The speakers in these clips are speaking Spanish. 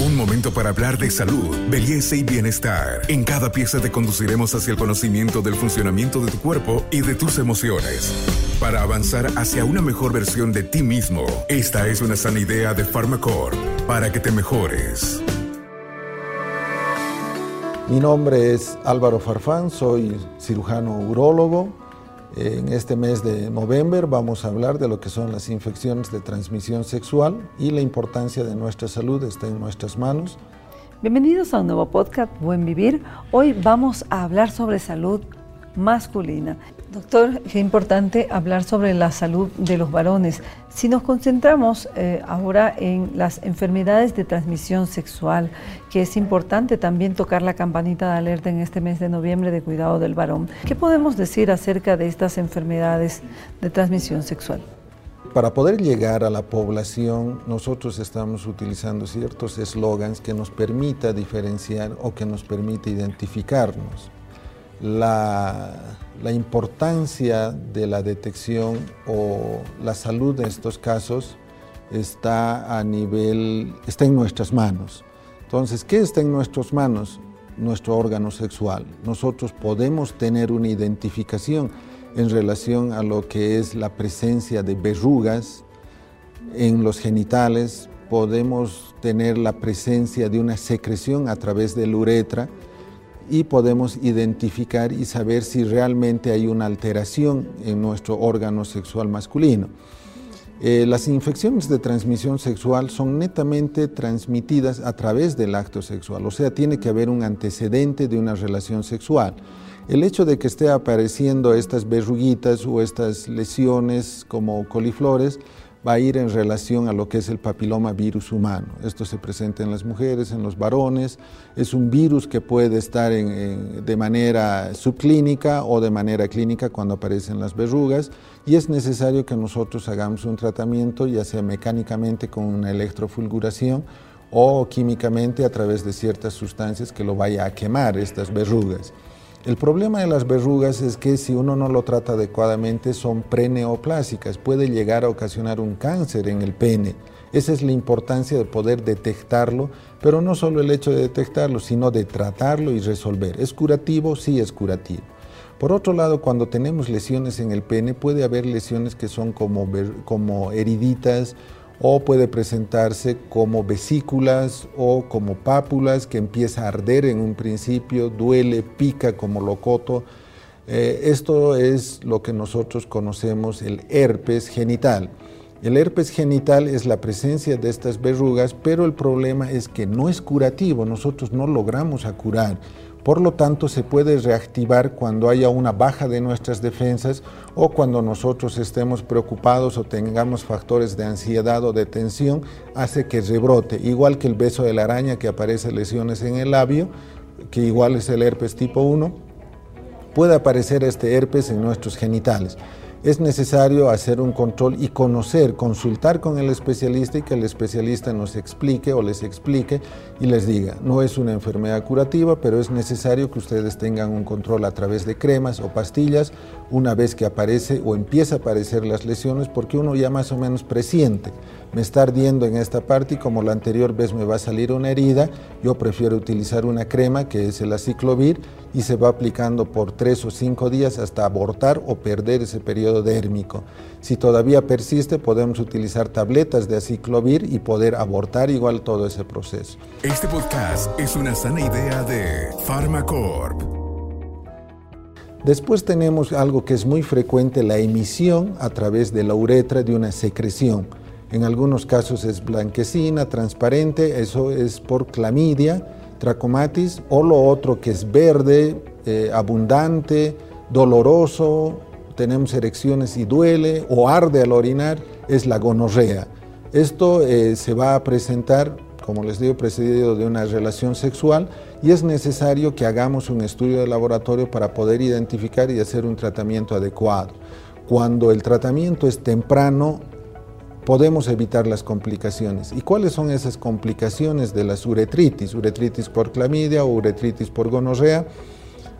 Un momento para hablar de salud, belleza y bienestar. En cada pieza te conduciremos hacia el conocimiento del funcionamiento de tu cuerpo y de tus emociones. Para avanzar hacia una mejor versión de ti mismo, esta es una sana idea de Pharmacorp para que te mejores. Mi nombre es Álvaro Farfán, soy cirujano urólogo. En este mes de noviembre vamos a hablar de lo que son las infecciones de transmisión sexual y la importancia de nuestra salud está en nuestras manos. Bienvenidos a un nuevo podcast Buen Vivir. Hoy vamos a hablar sobre salud masculina. Doctor, qué importante hablar sobre la salud de los varones. Si nos concentramos eh, ahora en las enfermedades de transmisión sexual, que es importante también tocar la campanita de alerta en este mes de noviembre de cuidado del varón, ¿qué podemos decir acerca de estas enfermedades de transmisión sexual? Para poder llegar a la población, nosotros estamos utilizando ciertos eslogans que nos permita diferenciar o que nos permita identificarnos la, importancia de la detección o la salud en estos casos está a nivel, está en nuestras manos. Entonces, ¿qué está en nuestras manos? Nuestro órgano sexual. Nosotros podemos tener una identificación en relación a lo que es la presencia de verrugas en los genitales, podemos tener la presencia de una secreción a través de la uretra, y podemos identificar y saber si realmente hay una alteración en nuestro órgano sexual masculino. Eh, las infecciones de transmisión sexual son netamente transmitidas a través del acto sexual, o sea, tiene que haber un antecedente de una relación sexual. El hecho de que esté apareciendo estas verruguitas o estas lesiones como coliflores va a ir en relación a lo que es el papiloma virus humano. Esto se presenta en las mujeres, en los varones. Es un virus que puede estar de manera subclínica o de manera clínica cuando aparecen las verrugas y es necesario que nosotros hagamos un tratamiento, ya sea mecánicamente con una electrofulguración o químicamente a través de ciertas sustancias que lo vaya a quemar estas verrugas. El problema de las verrugas es que si uno no lo trata adecuadamente son preneoplásicas, puede llegar a ocasionar un cáncer en el pene. Esa es la importancia de poder detectarlo, pero no solo el hecho de detectarlo, sino de tratarlo y resolver. ¿Es curativo? Sí es curativo. Por otro lado, cuando tenemos lesiones en el pene, puede haber lesiones que son como, como heriditas o puede presentarse como vesículas o como pápulas que empieza a arder en un principio, duele, pica como locoto. Eh, esto es lo que nosotros conocemos el herpes genital. El herpes genital es la presencia de estas verrugas, pero el problema es que no es curativo, nosotros no logramos a curar. Por lo tanto, se puede reactivar cuando haya una baja de nuestras defensas o cuando nosotros estemos preocupados o tengamos factores de ansiedad o de tensión, hace que rebrote. Igual que el beso de la araña que aparece lesiones en el labio, que igual es el herpes tipo 1, puede aparecer este herpes en nuestros genitales es necesario hacer un control y conocer, consultar con el especialista y que el especialista nos explique o les explique y les diga, no es una enfermedad curativa, pero es necesario que ustedes tengan un control a través de cremas o pastillas una vez que aparece o empieza a aparecer las lesiones, porque uno ya más o menos presiente, me está ardiendo en esta parte y como la anterior vez me va a salir una herida, yo prefiero utilizar una crema que es el aciclovir y se va aplicando por tres o cinco días hasta abortar o perder ese periodo dérmico. Si todavía persiste, podemos utilizar tabletas de aciclovir y poder abortar igual todo ese proceso. Este podcast es una sana idea de Pharmacorp. Después tenemos algo que es muy frecuente, la emisión a través de la uretra de una secreción. En algunos casos es blanquecina, transparente, eso es por clamidia, trachomatis, o lo otro que es verde, eh, abundante, doloroso, tenemos erecciones y duele o arde al orinar, es la gonorrea. Esto eh, se va a presentar, como les digo, precedido de una relación sexual y es necesario que hagamos un estudio de laboratorio para poder identificar y hacer un tratamiento adecuado. Cuando el tratamiento es temprano, podemos evitar las complicaciones. ¿Y cuáles son esas complicaciones de las uretritis? Uretritis por clamidia o uretritis por gonorrea.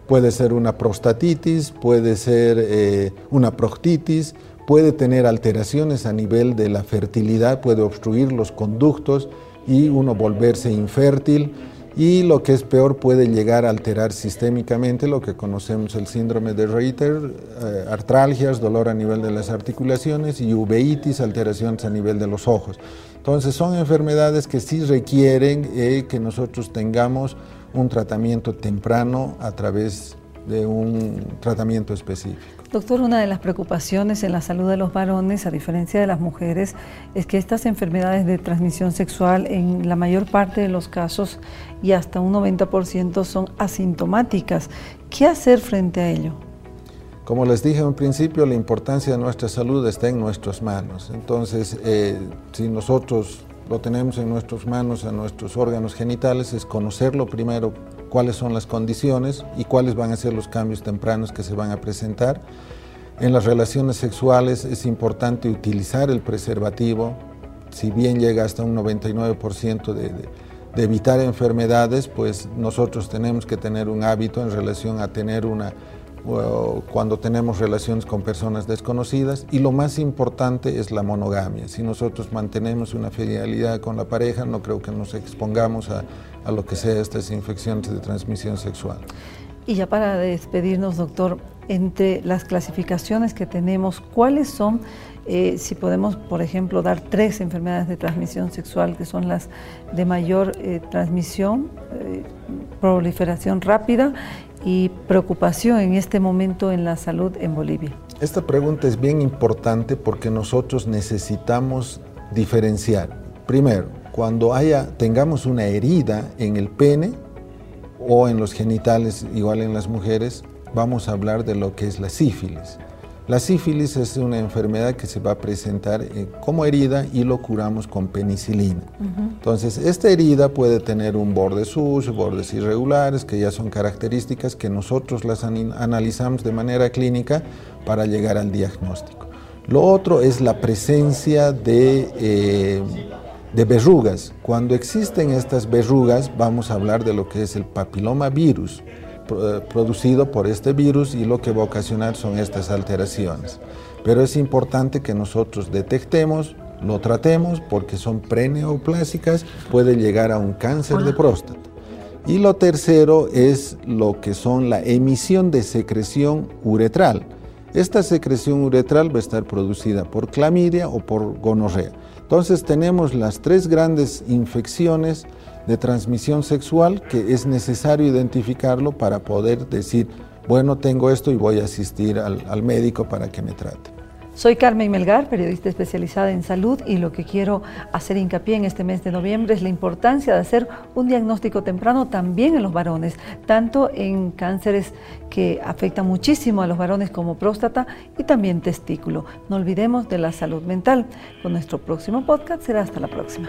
Puede ser una prostatitis, puede ser eh, una proctitis, puede tener alteraciones a nivel de la fertilidad, puede obstruir los conductos y uno volverse infértil y lo que es peor puede llegar a alterar sistémicamente lo que conocemos el síndrome de Reiter, eh, artralgias, dolor a nivel de las articulaciones y uveitis, alteraciones a nivel de los ojos. Entonces son enfermedades que sí requieren eh, que nosotros tengamos un tratamiento temprano a través de un tratamiento específico. Doctor, una de las preocupaciones en la salud de los varones, a diferencia de las mujeres, es que estas enfermedades de transmisión sexual en la mayor parte de los casos y hasta un 90% son asintomáticas. ¿Qué hacer frente a ello? Como les dije en principio, la importancia de nuestra salud está en nuestras manos. Entonces, eh, si nosotros lo tenemos en nuestras manos, en nuestros órganos genitales, es conocerlo primero cuáles son las condiciones y cuáles van a ser los cambios tempranos que se van a presentar. En las relaciones sexuales es importante utilizar el preservativo, si bien llega hasta un 99% de, de evitar enfermedades, pues nosotros tenemos que tener un hábito en relación a tener una cuando tenemos relaciones con personas desconocidas y lo más importante es la monogamia. Si nosotros mantenemos una fidelidad con la pareja, no creo que nos expongamos a, a lo que sea estas infecciones de transmisión sexual. Y ya para despedirnos, doctor, entre las clasificaciones que tenemos, ¿cuáles son, eh, si podemos, por ejemplo, dar tres enfermedades de transmisión sexual que son las de mayor eh, transmisión, eh, proliferación rápida y preocupación en este momento en la salud en Bolivia? Esta pregunta es bien importante porque nosotros necesitamos diferenciar. Primero, cuando haya, tengamos una herida en el pene o en los genitales, igual en las mujeres, vamos a hablar de lo que es la sífilis. La sífilis es una enfermedad que se va a presentar eh, como herida y lo curamos con penicilina. Entonces, esta herida puede tener un borde sucio, bordes irregulares, que ya son características que nosotros las analizamos de manera clínica para llegar al diagnóstico. Lo otro es la presencia de, eh, de verrugas. Cuando existen estas verrugas, vamos a hablar de lo que es el papiloma virus producido por este virus y lo que va a ocasionar son estas alteraciones. Pero es importante que nosotros detectemos, lo tratemos porque son preneoplásicas, puede llegar a un cáncer de próstata. Y lo tercero es lo que son la emisión de secreción uretral. Esta secreción uretral va a estar producida por clamidia o por gonorrea. Entonces tenemos las tres grandes infecciones de transmisión sexual que es necesario identificarlo para poder decir, bueno, tengo esto y voy a asistir al, médico para que me trate. Soy Carmen Melgar, periodista especializada en salud y lo que quiero hacer hincapié en este mes de noviembre es la importancia de hacer un diagnóstico temprano también en los varones, tanto en cánceres que afectan muchísimo a los varones como próstata y también testículo. No olvidemos de la salud mental. Con nuestro próximo podcast será hasta la próxima.